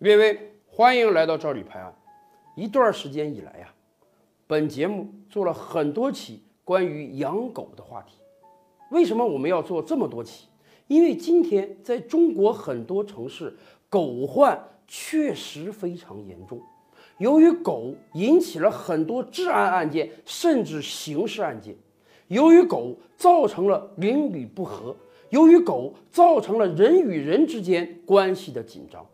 列位，欢迎来到赵李拍案。一段时间以来呀，本节目做了很多期关于养狗的话题。为什么我们要做这么多期？因为今天在中国很多城市，狗患确实非常严重。由于狗引起了很多治安案件，甚至刑事案件；由于狗造成了邻里不和；由于狗造成了人与人之间关系的紧张。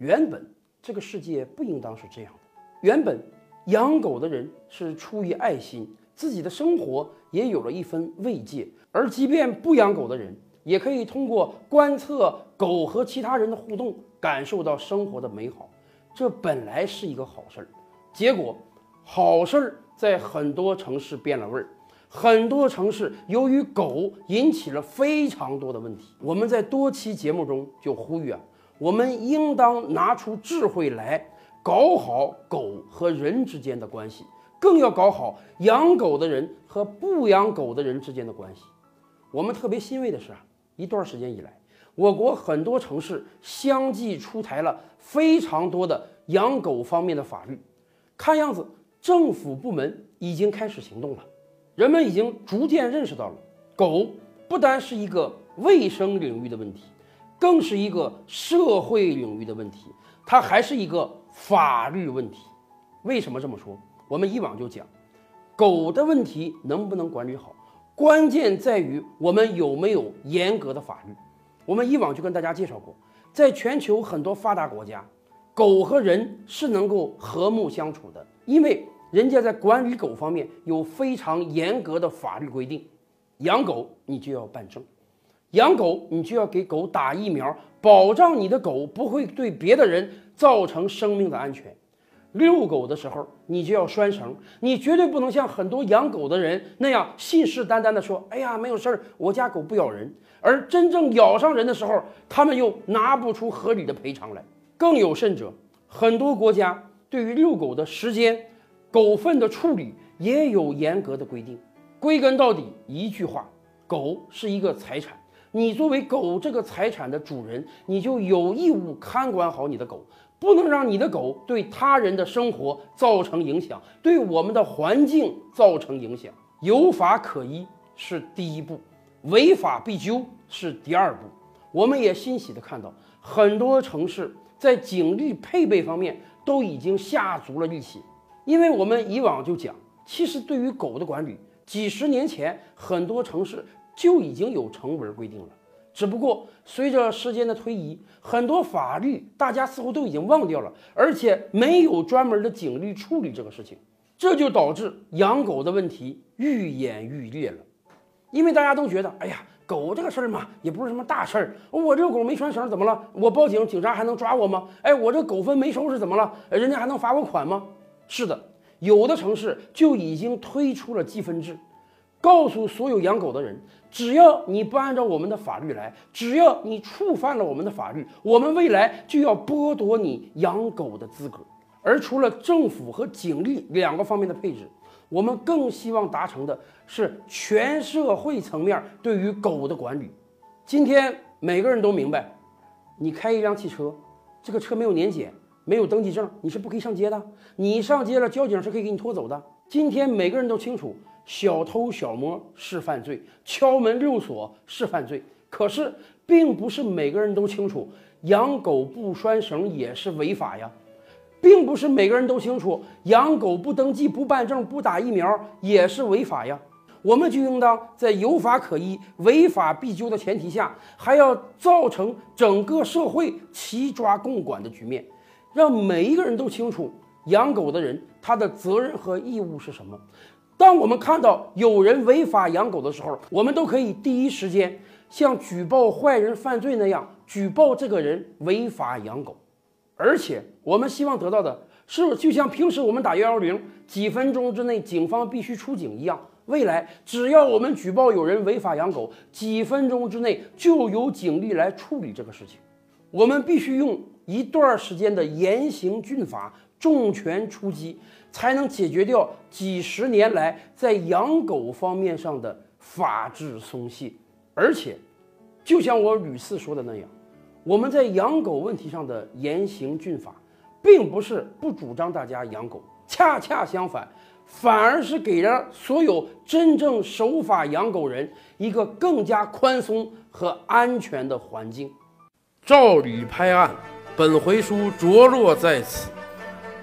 原本这个世界不应当是这样的。原本养狗的人是出于爱心，自己的生活也有了一分慰藉。而即便不养狗的人，也可以通过观测狗和其他人的互动，感受到生活的美好。这本来是一个好事儿，结果好事儿在很多城市变了味儿。很多城市由于狗引起了非常多的问题。我们在多期节目中就呼吁啊，我们应当拿出智慧来搞好狗和人之间的关系，更要搞好养狗的人和不养狗的人之间的关系。我们特别欣慰的是啊，一段时间以来，我国很多城市相继出台了非常多的养狗方面的法律，看样子政府部门已经开始行动了。人们已经逐渐认识到了，狗不单是一个卫生领域的问题，更是一个社会领域的问题，它还是一个法律问题。为什么这么说？我们以往就讲，狗的问题能不能管理好？关键在于我们有没有严格的法律。我们以往就跟大家介绍过，在全球很多发达国家，狗和人是能够和睦相处的，因为人家在管理狗方面有非常严格的法律规定。养狗你就要办证，养狗你就要给狗打疫苗，保障你的狗不会对别的人造成生命的安全。遛狗的时候，你就要拴绳，你绝对不能像很多养狗的人那样信誓旦旦地说：“哎呀，没有事儿，我家狗不咬人。”而真正咬上人的时候，他们又拿不出合理的赔偿来。更有甚者，很多国家对于遛狗的时间、狗粪的处理也有严格的规定。归根到底，一句话，狗是一个财产。你作为狗这个财产的主人，你就有义务看管好你的狗。不能让你的狗对他人的生活造成影响，对我们的环境造成影响。有法可依是第一步，违法必究是第二步。我们也欣喜地看到，很多城市在警力配备方面都已经下足了力气。因为我们以往就讲，其实对于狗的管理，几十年前很多城市就已经有成文规定了。只不过随着时间的推移，很多法律大家似乎都已经忘掉了，而且没有专门的警力处理这个事情，这就导致养狗的问题愈演愈烈了。因为大家都觉得，哎呀，狗这个事儿嘛，也不是什么大事儿。我这个狗没拴绳怎么了？我报警，警察还能抓我吗？哎，我这狗粪没收拾怎么了？人家还能罚我款吗？是的，有的城市就已经推出了积分制。告诉所有养狗的人，只要你不按照我们的法律来，只要你触犯了我们的法律，我们未来就要剥夺你养狗的资格。而除了政府和警力两个方面的配置，我们更希望达成的是全社会层面对于狗的管理。今天每个人都明白，你开一辆汽车，这个车没有年检、没有登记证，你是不可以上街的。你上街了，交警是可以给你拖走的。今天每个人都清楚。小偷小摸是犯罪，敲门溜锁是犯罪。可是，并不是每个人都清楚养狗不拴绳也是违法呀，并不是每个人都清楚养狗不登记、不办证、不打疫苗也是违法呀。我们就应当在有法可依、违法必究的前提下，还要造成整个社会齐抓共管的局面，让每一个人都清楚养狗的人他的责任和义务是什么。当我们看到有人违法养狗的时候，我们都可以第一时间像举报坏人犯罪那样举报这个人违法养狗，而且我们希望得到的是，就像平时我们打幺幺零几分钟之内警方必须出警一样，未来只要我们举报有人违法养狗，几分钟之内就有警力来处理这个事情。我们必须用一段时间的严刑峻法。重拳出击，才能解决掉几十年来在养狗方面上的法治松懈。而且，就像我屡次说的那样，我们在养狗问题上的严刑峻法，并不是不主张大家养狗，恰恰相反，反而是给了所有真正守法养狗人一个更加宽松和安全的环境。照理拍案，本回书着落在此。